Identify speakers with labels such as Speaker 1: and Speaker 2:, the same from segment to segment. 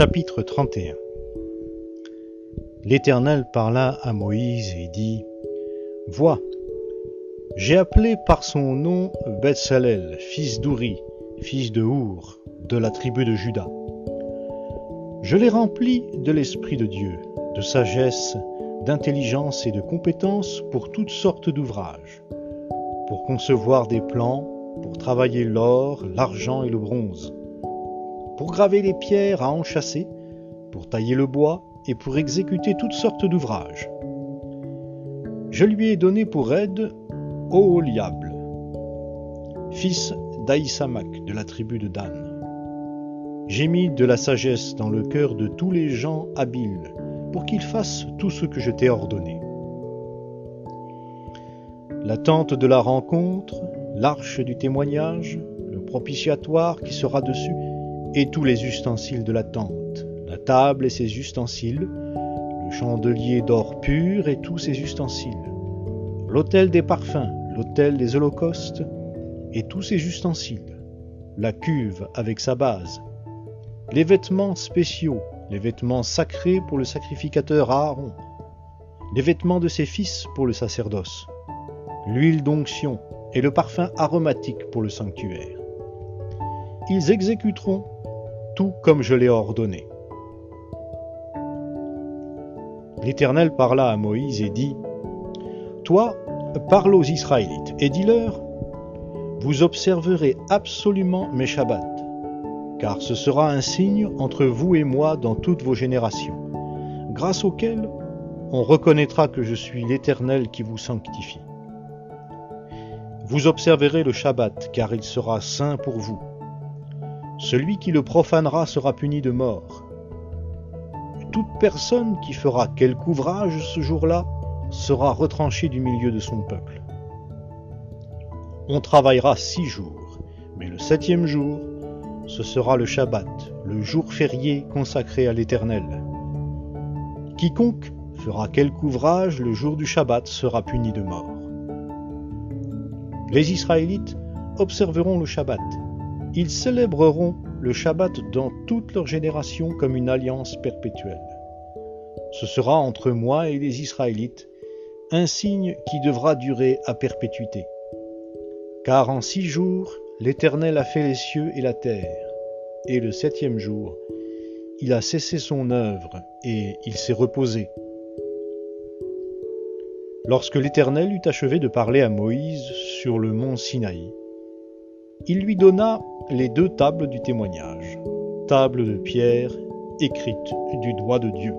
Speaker 1: Chapitre 31 L'Éternel parla à Moïse et dit Vois, j'ai appelé par son nom Betsalel, fils d'Ouri, fils de Our, de la tribu de Juda. Je l'ai rempli de l'Esprit de Dieu, de sagesse, d'intelligence et de compétence pour toutes sortes d'ouvrages, pour concevoir des plans, pour travailler l'or, l'argent et le bronze pour graver les pierres à enchâsser, pour tailler le bois et pour exécuter toutes sortes d'ouvrages. Je lui ai donné pour aide Oholiab, fils d'Aïsamak de la tribu de Dan. J'ai mis de la sagesse dans le cœur de tous les gens habiles pour qu'ils fassent tout ce que je t'ai ordonné. La tente de la rencontre, l'arche du témoignage, le propitiatoire qui sera dessus, et tous les ustensiles de la tente, la table et ses ustensiles, le chandelier d'or pur et tous ses ustensiles, l'autel des parfums, l'autel des holocaustes et tous ses ustensiles, la cuve avec sa base, les vêtements spéciaux, les vêtements sacrés pour le sacrificateur Aaron, les vêtements de ses fils pour le sacerdoce, l'huile d'onction et le parfum aromatique pour le sanctuaire. Ils exécuteront tout comme je l'ai ordonné. L'Éternel parla à Moïse et dit, Toi, parle aux Israélites et dis-leur, Vous observerez absolument mes Shabbats, car ce sera un signe entre vous et moi dans toutes vos générations, grâce auquel on reconnaîtra que je suis l'Éternel qui vous sanctifie. Vous observerez le Shabbat, car il sera saint pour vous. Celui qui le profanera sera puni de mort. Toute personne qui fera quelque ouvrage ce jour-là sera retranchée du milieu de son peuple. On travaillera six jours, mais le septième jour, ce sera le Shabbat, le jour férié consacré à l'Éternel. Quiconque fera quelque ouvrage le jour du Shabbat sera puni de mort. Les Israélites observeront le Shabbat ils célébreront le Shabbat dans toutes leurs générations comme une alliance perpétuelle. Ce sera entre moi et les Israélites un signe qui devra durer à perpétuité. Car en six jours, l'Éternel a fait les cieux et la terre, et le septième jour, il a cessé son œuvre, et il s'est reposé. Lorsque l'Éternel eut achevé de parler à Moïse sur le mont Sinaï, il lui donna les deux tables du témoignage, tables de pierre écrites du doigt de Dieu.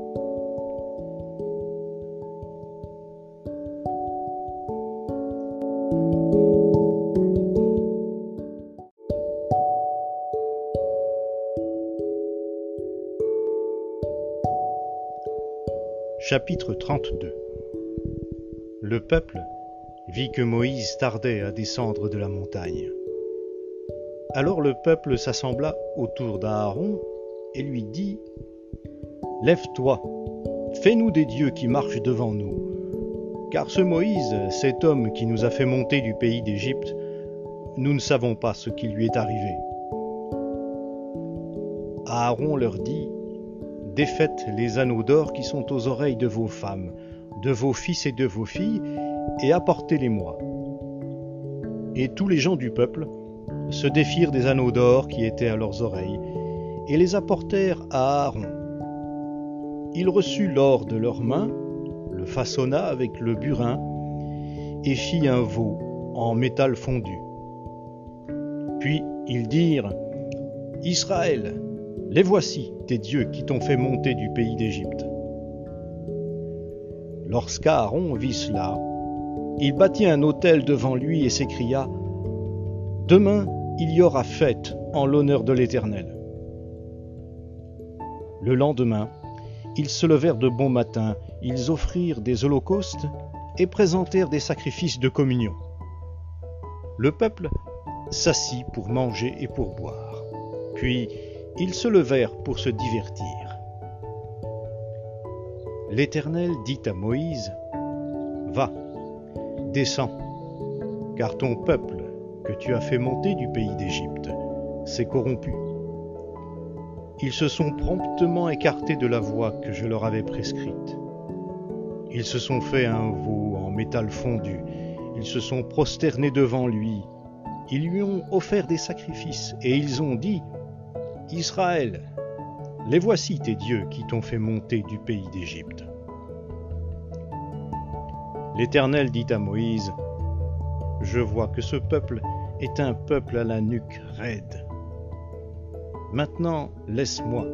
Speaker 1: Chapitre 32 Le peuple vit que Moïse tardait à descendre de la montagne. Alors le peuple s'assembla autour d'Aaron et lui dit, Lève-toi, fais-nous des dieux qui marchent devant nous. Car ce Moïse, cet homme qui nous a fait monter du pays d'Égypte, nous ne savons pas ce qui lui est arrivé. Aaron leur dit, Défaites les anneaux d'or qui sont aux oreilles de vos femmes, de vos fils et de vos filles, et apportez-les-moi. Et tous les gens du peuple se défirent des anneaux d'or qui étaient à leurs oreilles, et les apportèrent à Aaron. Il reçut l'or de leurs mains, le façonna avec le burin, et fit un veau en métal fondu. Puis ils dirent, Israël, les voici, tes dieux qui t'ont fait monter du pays d'Égypte. Lorsqu'Aaron vit cela, il bâtit un autel devant lui et s'écria, Demain, il y aura fête en l'honneur de l'Éternel. Le lendemain, ils se levèrent de bon matin, ils offrirent des holocaustes et présentèrent des sacrifices de communion. Le peuple s'assit pour manger et pour boire. Puis ils se levèrent pour se divertir. L'Éternel dit à Moïse, Va, descends, car ton peuple que tu as fait monter du pays d'Égypte s'est corrompu. Ils se sont promptement écartés de la voie que je leur avais prescrite. Ils se sont fait un veau en métal fondu. Ils se sont prosternés devant lui. Ils lui ont offert des sacrifices et ils ont dit Israël, les voici tes dieux qui t'ont fait monter du pays d'Égypte. L'Éternel dit à Moïse Je vois que ce peuple est un peuple à la nuque raide. Maintenant, laisse-moi.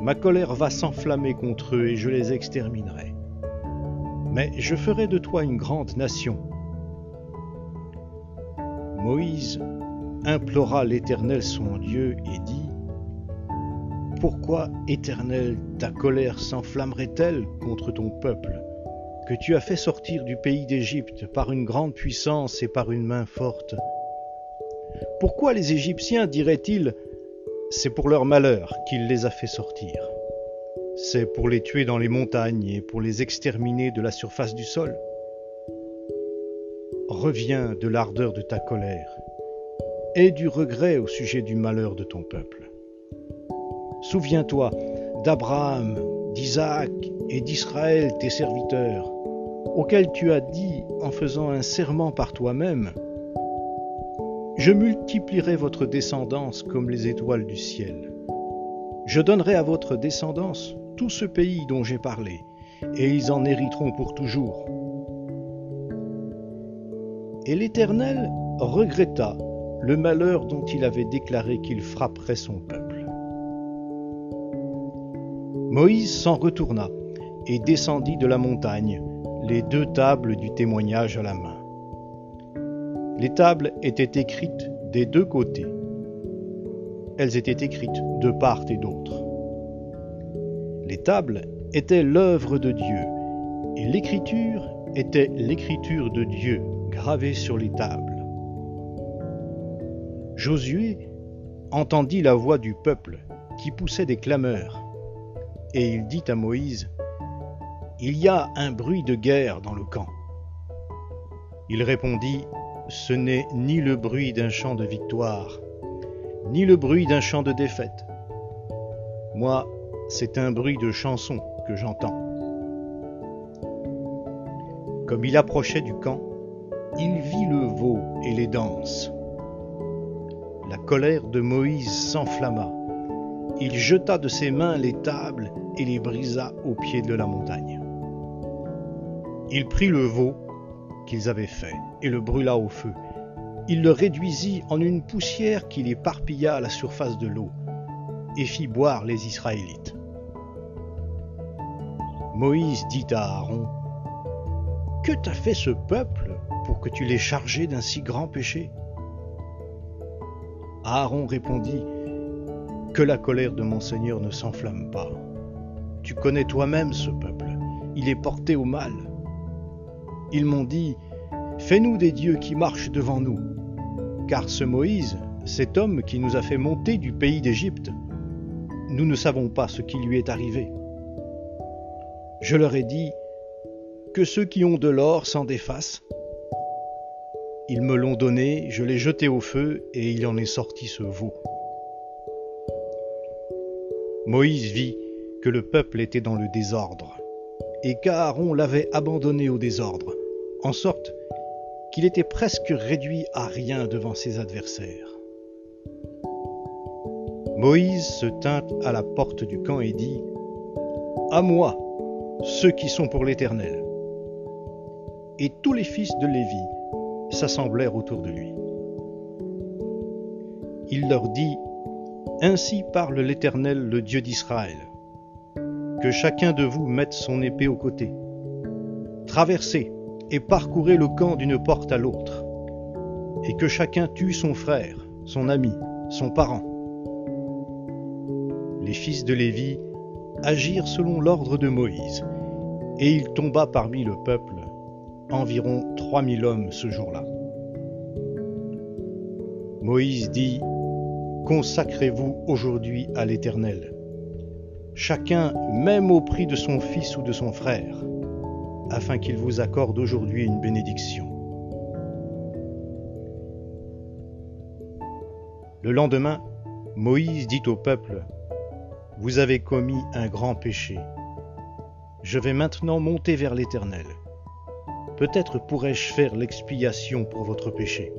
Speaker 1: Ma colère va s'enflammer contre eux et je les exterminerai. Mais je ferai de toi une grande nation. Moïse implora l'Éternel son Dieu et dit, Pourquoi, Éternel, ta colère s'enflammerait-elle contre ton peuple, que tu as fait sortir du pays d'Égypte par une grande puissance et par une main forte? Pourquoi les Égyptiens diraient-ils, c'est pour leur malheur qu'il les a fait sortir? C'est pour les tuer dans les montagnes et pour les exterminer de la surface du sol? Reviens de l'ardeur de ta colère et du regret au sujet du malheur de ton peuple. Souviens-toi d'Abraham, d'Isaac et d'Israël, tes serviteurs, auxquels tu as dit en faisant un serment par toi-même, je multiplierai votre descendance comme les étoiles du ciel. Je donnerai à votre descendance tout ce pays dont j'ai parlé, et ils en hériteront pour toujours. Et l'Éternel regretta le malheur dont il avait déclaré qu'il frapperait son peuple. Moïse s'en retourna et descendit de la montagne, les deux tables du témoignage à la main. Les tables étaient écrites des deux côtés. Elles étaient écrites de part et d'autre. Les tables étaient l'œuvre de Dieu, et l'écriture était l'écriture de Dieu gravée sur les tables. Josué entendit la voix du peuple qui poussait des clameurs, et il dit à Moïse, Il y a un bruit de guerre dans le camp. Il répondit, ce n'est ni le bruit d'un chant de victoire, ni le bruit d'un chant de défaite. Moi, c'est un bruit de chanson que j'entends. Comme il approchait du camp, il vit le veau et les danses. La colère de Moïse s'enflamma. Il jeta de ses mains les tables et les brisa au pied de la montagne. Il prit le veau qu'ils avaient fait et le brûla au feu. Il le réduisit en une poussière qu'il éparpilla à la surface de l'eau et fit boire les Israélites. Moïse dit à Aaron, Que t'a fait ce peuple pour que tu l'aies chargé d'un si grand péché? Aaron répondit, Que la colère de mon Seigneur ne s'enflamme pas. Tu connais toi-même ce peuple, il est porté au mal. Ils m'ont dit, Fais-nous des dieux qui marchent devant nous. Car ce Moïse, cet homme qui nous a fait monter du pays d'Égypte, nous ne savons pas ce qui lui est arrivé. Je leur ai dit, que ceux qui ont de l'or s'en défassent. Ils me l'ont donné, je l'ai jeté au feu, et il en est sorti ce veau. Moïse vit que le peuple était dans le désordre, et qu'Aaron l'avait abandonné au désordre, en sorte qu'il était presque réduit à rien devant ses adversaires. Moïse se tint à la porte du camp et dit, À moi, ceux qui sont pour l'Éternel. Et tous les fils de Lévi s'assemblèrent autour de lui. Il leur dit, Ainsi parle l'Éternel, le Dieu d'Israël. Que chacun de vous mette son épée au côté. Traversez, et parcourez le camp d'une porte à l'autre, et que chacun tue son frère, son ami, son parent. Les fils de Lévi agirent selon l'ordre de Moïse, et il tomba parmi le peuple environ trois mille hommes ce jour-là. Moïse dit, Consacrez-vous aujourd'hui à l'Éternel, chacun même au prix de son fils ou de son frère afin qu'il vous accorde aujourd'hui une bénédiction. Le lendemain, Moïse dit au peuple, vous avez commis un grand péché. Je vais maintenant monter vers l'Éternel. Peut-être pourrais-je faire l'expiation pour votre péché.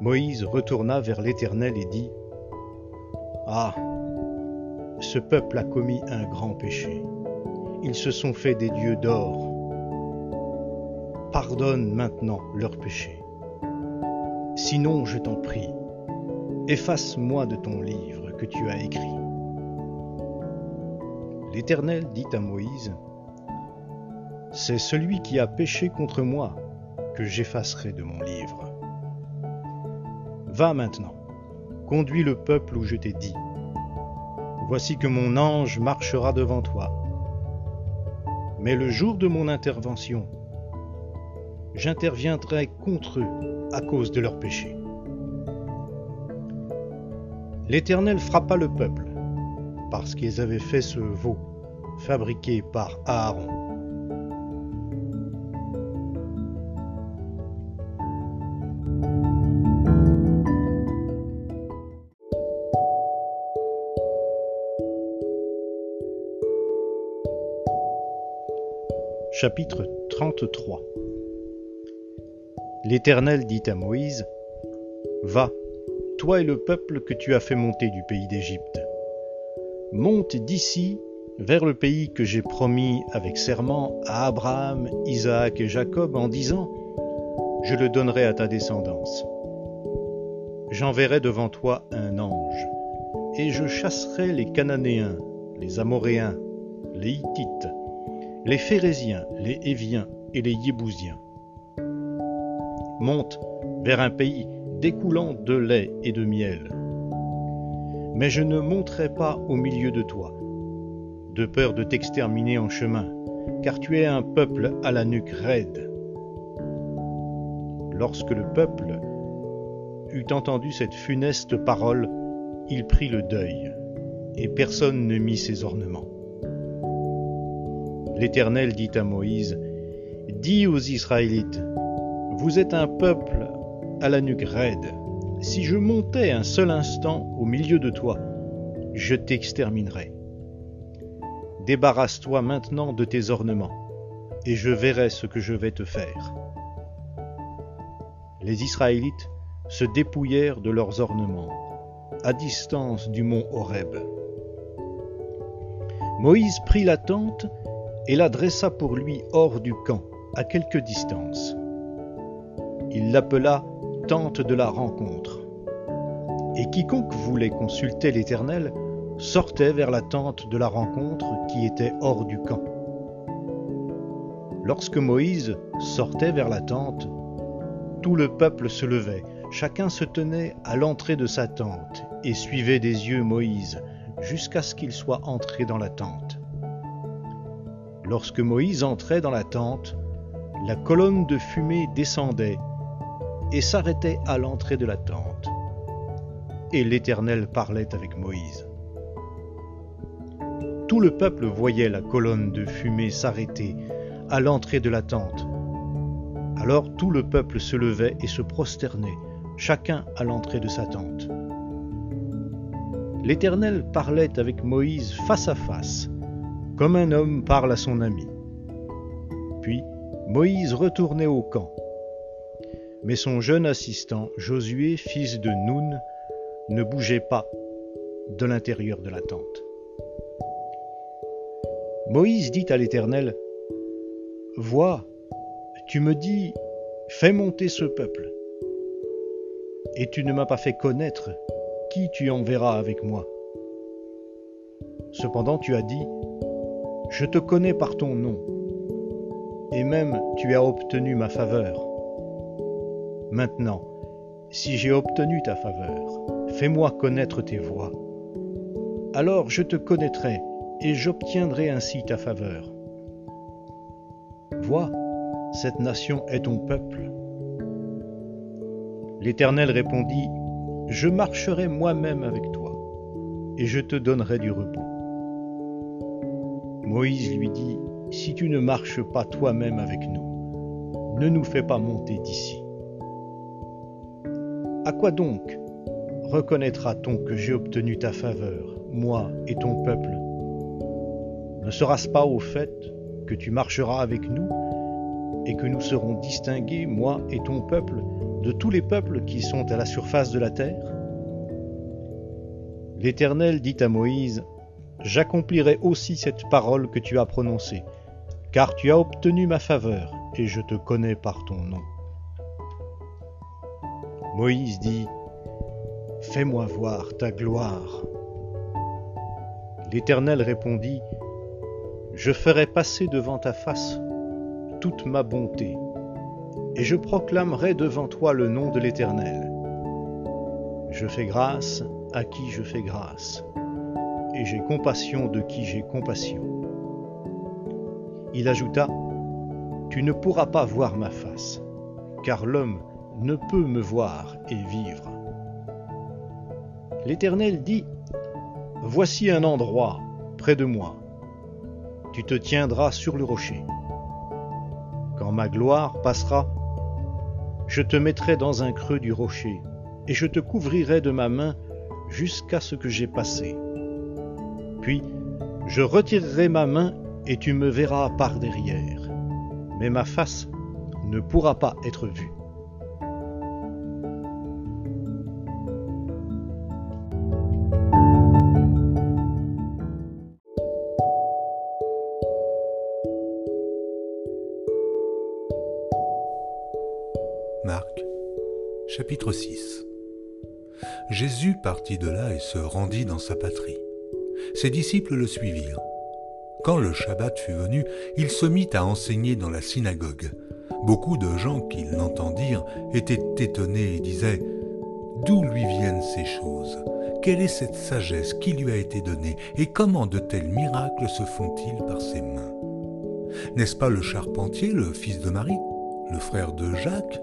Speaker 1: Moïse retourna vers l'Éternel et dit, Ah, ce peuple a commis un grand péché. Ils se sont fait des dieux d'or. Pardonne maintenant leurs péchés. Sinon, je t'en prie, efface-moi de ton livre que tu as écrit. L'Éternel dit à Moïse, C'est celui qui a péché contre moi que j'effacerai de mon livre. Va maintenant, conduis le peuple où je t'ai dit. Voici que mon ange marchera devant toi. Mais le jour de mon intervention, j'interviendrai contre eux à cause de leurs péchés. L'Éternel frappa le peuple, parce qu'ils avaient fait ce veau fabriqué par Aaron. Chapitre 33 L'Éternel dit à Moïse, Va, toi et le peuple que tu as fait monter du pays d'Égypte. Monte d'ici vers le pays que j'ai promis avec serment à Abraham, Isaac et Jacob en disant, Je le donnerai à ta descendance. J'enverrai devant toi un ange, et je chasserai les Cananéens, les Amoréens, les Hittites, les Phérésiens, les Héviens et les Yébousiens monte vers un pays découlant de lait et de miel. Mais je ne monterai pas au milieu de toi, de peur de t'exterminer en chemin, car tu es un peuple à la nuque raide. Lorsque le peuple eut entendu cette funeste parole, il prit le deuil, et personne ne mit ses ornements. L'Éternel dit à Moïse, Dis aux Israélites, vous êtes un peuple à la nuque raide. Si je montais un seul instant au milieu de toi, je t'exterminerais. Débarrasse-toi maintenant de tes ornements, et je verrai ce que je vais te faire. Les Israélites se dépouillèrent de leurs ornements, à distance du mont Horeb. Moïse prit la tente et la dressa pour lui hors du camp, à quelque distance. Il l'appela tente de la rencontre. Et quiconque voulait consulter l'Éternel sortait vers la tente de la rencontre qui était hors du camp. Lorsque Moïse sortait vers la tente, tout le peuple se levait, chacun se tenait à l'entrée de sa tente et suivait des yeux Moïse jusqu'à ce qu'il soit entré dans la tente. Lorsque Moïse entrait dans la tente, la colonne de fumée descendait et s'arrêtait à l'entrée de la tente. Et l'Éternel parlait avec Moïse. Tout le peuple voyait la colonne de fumée s'arrêter à l'entrée de la tente. Alors tout le peuple se levait et se prosternait, chacun à l'entrée de sa tente. L'Éternel parlait avec Moïse face à face, comme un homme parle à son ami. Puis Moïse retournait au camp mais son jeune assistant, Josué, fils de Noun, ne bougeait pas de l'intérieur de la tente. Moïse dit à l'Éternel, Vois, tu me dis, fais monter ce peuple, et tu ne m'as pas fait connaître qui tu enverras avec moi. Cependant tu as dit, Je te connais par ton nom, et même tu as obtenu ma faveur. Maintenant, si j'ai obtenu ta faveur, fais-moi connaître tes voies. Alors je te connaîtrai et j'obtiendrai ainsi ta faveur. Vois, cette nation est ton peuple. L'Éternel répondit, Je marcherai moi-même avec toi, et je te donnerai du repos. Moïse lui dit, Si tu ne marches pas toi-même avec nous, ne nous fais pas monter d'ici. À quoi donc reconnaîtra-t-on que j'ai obtenu ta faveur, moi et ton peuple? Ne sera-ce pas au fait que tu marcheras avec nous et que nous serons distingués, moi et ton peuple, de tous les peuples qui sont à la surface de la terre? L'Éternel dit à Moïse, J'accomplirai aussi cette parole que tu as prononcée, car tu as obtenu ma faveur, et je te connais par ton nom. Moïse dit, Fais-moi voir ta gloire. L'Éternel répondit, Je ferai passer devant ta face toute ma bonté, et je proclamerai devant toi le nom de l'Éternel. Je fais grâce à qui je fais grâce, et j'ai compassion de qui j'ai compassion. Il ajouta, Tu ne pourras pas voir ma face, car l'homme ne peut me voir et vivre. L'Éternel dit, Voici un endroit près de moi. Tu te tiendras sur le rocher. Quand ma gloire passera, je te mettrai dans un creux du rocher, et je te couvrirai de ma main jusqu'à ce que j'ai passé. Puis je retirerai ma main et tu me verras par derrière, mais ma face ne pourra pas être vue.
Speaker 2: Marc, chapitre 6 Jésus partit de là et se rendit dans sa patrie. Ses disciples le suivirent. Quand le Shabbat fut venu, il se mit à enseigner dans la synagogue. Beaucoup de gens qui l'entendirent étaient étonnés et disaient D'où lui viennent ces choses? Quelle est cette sagesse qui lui a été donnée? Et comment de tels miracles se font-ils par ses mains? N'est-ce pas le charpentier, le fils de Marie, le frère de Jacques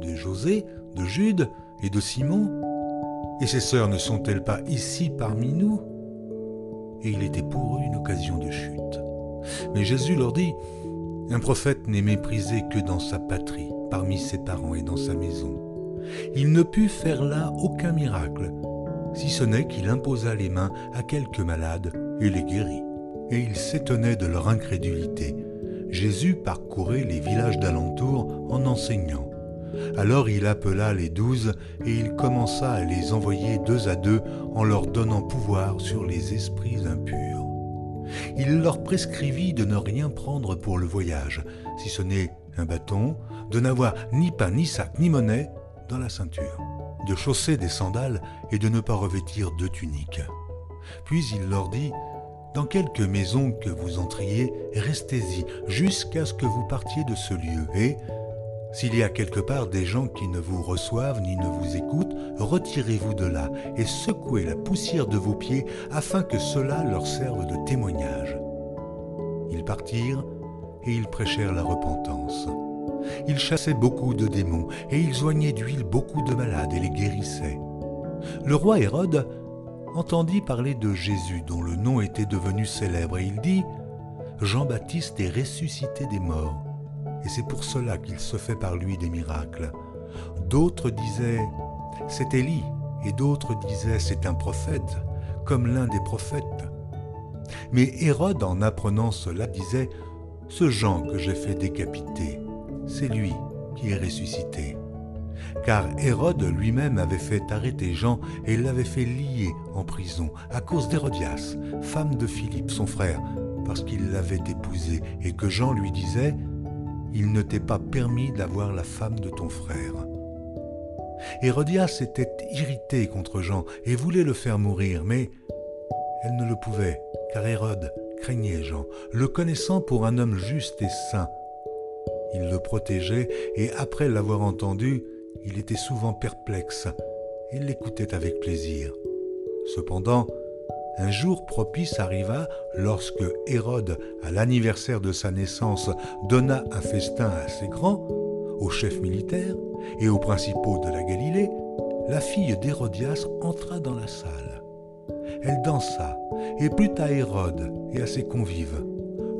Speaker 2: de José, de Jude et de Simon? Et ses sœurs ne sont-elles pas ici parmi nous? Et il était pour eux une occasion de chute. Mais Jésus leur dit, Un prophète n'est méprisé que dans sa patrie, parmi ses parents et dans sa maison. Il ne put faire là aucun miracle, si ce n'est qu'il imposa les mains à quelques malades et les guérit. Et il s'étonnait de leur incrédulité. Jésus parcourait les villages d'alentour en enseignant. Alors il appela les douze et il commença à les envoyer deux à deux en leur donnant pouvoir sur les esprits impurs. Il leur prescrivit de ne rien prendre pour le voyage, si ce n'est un bâton, de n'avoir ni pain, ni sac, ni monnaie dans la ceinture, de chausser des sandales et de ne pas revêtir de tunique. Puis il leur dit, dans quelque maison que vous entriez, restez-y jusqu'à ce que vous partiez de ce lieu, et, s'il y a quelque part des gens qui ne vous reçoivent ni ne vous écoutent, retirez-vous de là et secouez la poussière de vos pieds afin que cela leur serve de témoignage. Ils partirent et ils prêchèrent la repentance. Ils chassaient beaucoup de démons et ils oignaient d'huile beaucoup de malades et les guérissaient. Le roi Hérode entendit parler de Jésus dont le nom était devenu célèbre et il dit Jean-Baptiste est ressuscité des morts et c'est pour cela qu'il se fait par lui des miracles. D'autres disaient c'est Élie, et d'autres disaient c'est un prophète, comme l'un des prophètes. Mais Hérode, en apprenant cela, disait ce Jean que j'ai fait décapiter, c'est lui qui est ressuscité. Car Hérode lui-même avait fait arrêter Jean et l'avait fait lier en prison à cause d'Hérodias, femme de Philippe, son frère, parce qu'il l'avait épousée et que Jean lui disait il ne t'est pas permis d'avoir la femme de ton frère. Hérodias était irritée contre Jean et voulait le faire mourir, mais elle ne le pouvait, car Hérode craignait Jean, le connaissant pour un homme juste et saint. Il le protégeait et après l'avoir entendu, il était souvent perplexe et l'écoutait avec plaisir. Cependant, un jour propice arriva lorsque Hérode, à l'anniversaire de sa naissance, donna un festin assez grand aux chefs militaires et aux principaux de la Galilée. La fille d'Hérodias entra dans la salle. Elle dansa et plut à Hérode et à ses convives.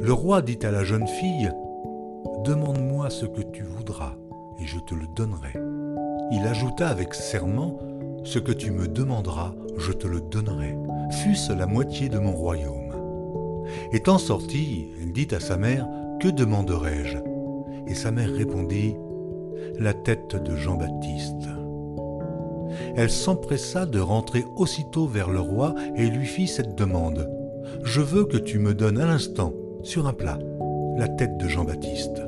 Speaker 2: Le roi dit à la jeune fille Demande-moi ce que tu voudras, et je te le donnerai. Il ajouta avec serment ce que tu me demanderas, je te le donnerai, fût-ce la moitié de mon royaume. Étant sortie, elle dit à sa mère, Que demanderai-je? Et sa mère répondit, La tête de Jean-Baptiste. Elle s'empressa de rentrer aussitôt vers le roi et lui fit cette demande. Je veux que tu me donnes à l'instant, sur un plat, la tête de Jean-Baptiste.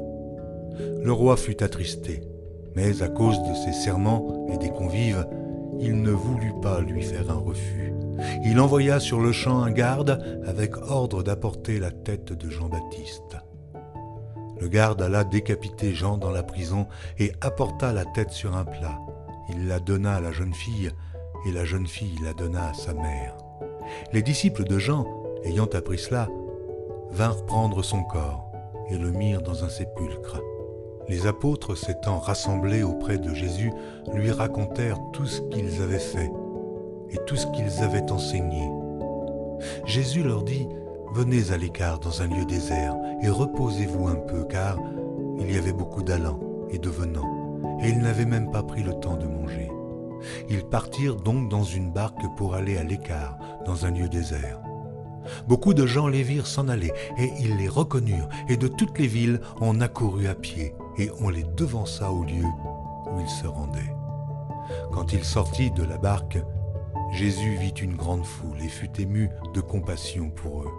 Speaker 2: Le roi fut attristé, mais à cause de ses serments et des convives, il ne voulut pas lui faire un refus. Il envoya sur le champ un garde avec ordre d'apporter la tête de Jean-Baptiste. Le garde alla décapiter Jean dans la prison et apporta la tête sur un plat. Il la donna à la jeune fille et la jeune fille la donna à sa mère. Les disciples de Jean, ayant appris cela, vinrent prendre son corps et le mirent dans un sépulcre. Les apôtres s'étant rassemblés auprès de Jésus, lui racontèrent tout ce qu'ils avaient fait et tout ce qu'ils avaient enseigné. Jésus leur dit, Venez à l'écart dans un lieu désert et reposez-vous un peu, car il y avait beaucoup d'allants et de venants, et ils n'avaient même pas pris le temps de manger. Ils partirent donc dans une barque pour aller à l'écart, dans un lieu désert. Beaucoup de gens les virent s'en aller, et ils les reconnurent, et de toutes les villes on accourut à pied, et on les devança au lieu où ils se rendaient. Quand il sortit de la barque, Jésus vit une grande foule et fut ému de compassion pour eux,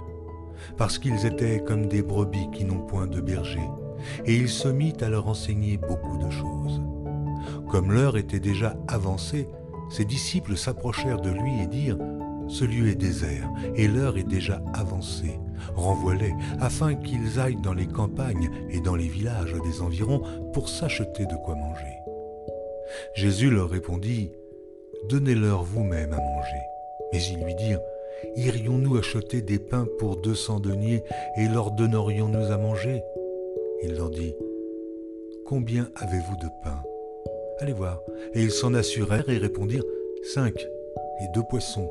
Speaker 2: parce qu'ils étaient comme des brebis qui n'ont point de berger, et il se mit à leur enseigner beaucoup de choses. Comme l'heure était déjà avancée, ses disciples s'approchèrent de lui et dirent Ce lieu est désert, et l'heure est déjà avancée. Renvoie-les, afin qu'ils aillent dans les campagnes et dans les villages des environs pour s'acheter de quoi manger. Jésus leur répondit Donnez-leur vous-même à manger. Mais ils lui dirent, Irions-nous acheter des pains pour deux cents deniers et leur donnerions-nous à manger? Il leur dit, Combien avez-vous de pain Allez voir. Et ils s'en assurèrent et répondirent, Cinq et deux poissons.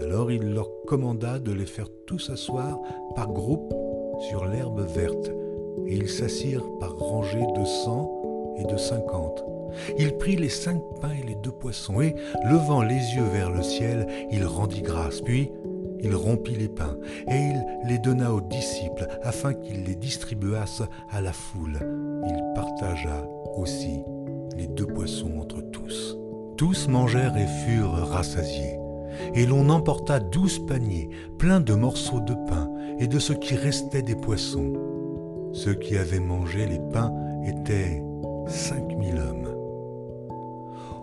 Speaker 2: Alors il leur commanda de les faire tous asseoir par groupes sur l'herbe verte, et ils s'assirent par rangées de cent et de cinquante. Il prit les cinq pains et les deux poissons, et, levant les yeux vers le ciel, il rendit grâce. Puis, il rompit les pains, et il les donna aux disciples, afin qu'ils les distribuassent à la foule. Il partagea aussi les deux poissons entre tous. Tous mangèrent et furent rassasiés. Et l'on emporta douze paniers, pleins de morceaux de pain et de ce qui restait des poissons. Ceux qui avaient mangé les pains étaient cinq mille hommes.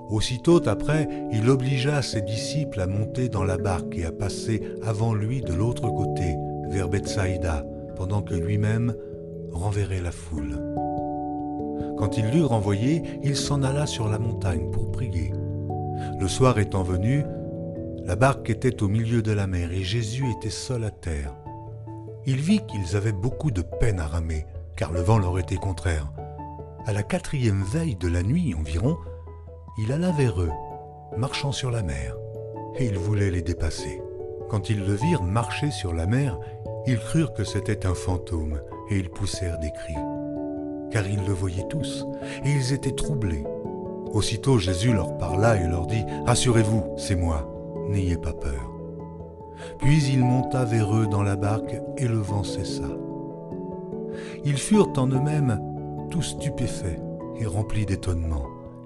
Speaker 2: Aussitôt après, il obligea ses disciples à monter dans la barque et à passer avant lui de l'autre côté, vers Bethsaïda, pendant que lui-même renverrait la foule. Quand il l'eut renvoyé, il s'en alla sur la montagne pour prier. Le soir étant venu, la barque était au milieu de la mer et Jésus était seul à terre. Il vit qu'ils avaient beaucoup de peine à ramer, car le vent leur était contraire. À la quatrième veille de la nuit environ, il alla vers eux, marchant sur la mer, et il voulait les dépasser. Quand ils le virent marcher sur la mer, ils crurent que c'était un fantôme, et ils poussèrent des cris. Car ils le voyaient tous, et ils étaient troublés. Aussitôt Jésus leur parla et leur dit, Rassurez-vous, c'est moi, n'ayez pas peur. Puis il monta vers eux dans la barque, et le vent cessa. Ils furent en eux-mêmes tous stupéfaits et remplis d'étonnement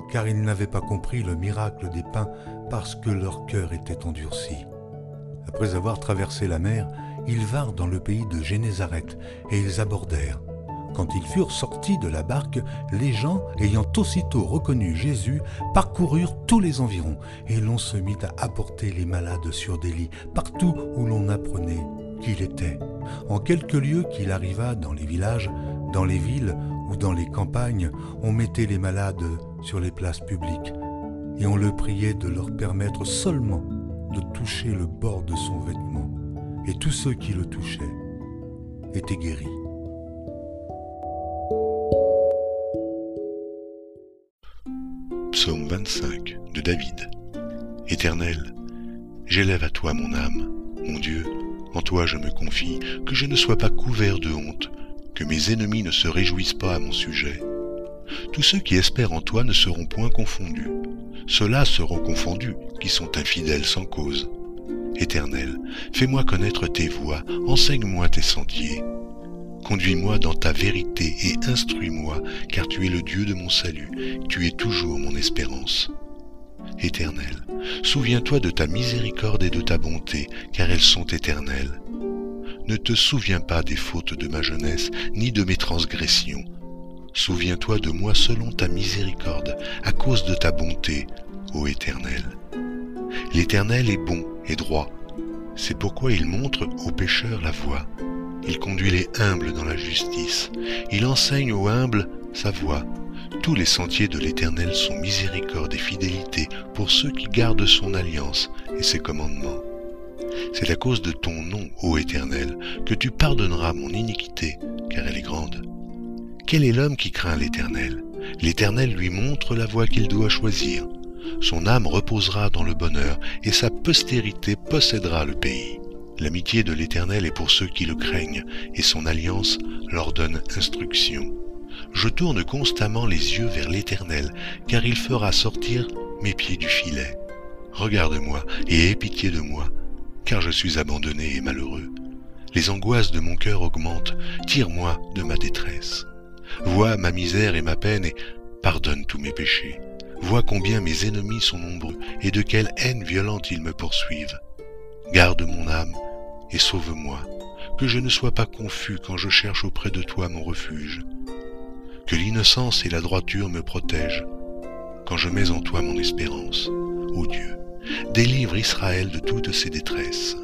Speaker 2: car ils n'avaient pas compris le miracle des pains parce que leur cœur était endurci. Après avoir traversé la mer, ils vinrent dans le pays de Génézareth et ils abordèrent. Quand ils furent sortis de la barque, les gens, ayant aussitôt reconnu Jésus, parcoururent tous les environs, et l'on se mit à apporter les malades sur des lits, partout où l'on apprenait qu'il était. En quelques lieux qu'il arriva dans les villages, dans les villes ou dans les campagnes, on mettait les malades sur les places publiques et on le priait de leur permettre seulement de toucher le bord de son vêtement. Et tous ceux qui le touchaient étaient guéris.
Speaker 3: Psaume 25 de David. Éternel, j'élève à toi mon âme, mon Dieu, en toi je me confie, que je ne sois pas couvert de honte, que mes ennemis ne se réjouissent pas à mon sujet.
Speaker 2: Tous ceux qui espèrent en toi ne seront point confondus. Ceux-là seront confondus qui sont infidèles sans cause. Éternel, fais-moi connaître tes voies, enseigne-moi tes sentiers. Conduis-moi dans ta vérité et instruis-moi, car tu es le Dieu de mon salut, tu es toujours mon espérance. Éternel, souviens-toi de ta miséricorde et de ta bonté, car elles sont éternelles. Ne te souviens pas des fautes de ma jeunesse, ni de mes transgressions. Souviens-toi de moi selon ta miséricorde, à cause de ta bonté, ô Éternel. L'Éternel est bon et droit. C'est pourquoi il montre aux pécheurs la voie. Il conduit les humbles dans la justice. Il enseigne aux humbles sa voie. Tous les sentiers de l'Éternel sont miséricorde et fidélité pour ceux qui gardent son alliance et ses commandements. C'est à cause de ton nom, ô Éternel, que tu pardonneras mon iniquité, car elle est grande. Quel est l'homme qui craint l'Éternel? L'Éternel lui montre la voie qu'il doit choisir. Son âme reposera dans le bonheur, et sa postérité possédera le pays. L'amitié de l'Éternel est pour ceux qui le craignent, et son alliance leur donne instruction. Je tourne constamment les yeux vers l'Éternel, car il fera sortir mes pieds du filet. Regarde-moi et aie pitié de moi, car je suis abandonné et malheureux. Les angoisses de mon cœur augmentent, tire-moi de ma détresse. Vois ma misère et ma peine et pardonne tous mes péchés. Vois combien mes ennemis sont nombreux et de quelle haine violente ils me poursuivent. Garde mon âme et sauve-moi, que je ne sois pas confus quand je cherche auprès de toi mon refuge. Que l'innocence et la droiture me protègent quand je mets en toi mon espérance. Ô Dieu, délivre Israël de toutes ses détresses.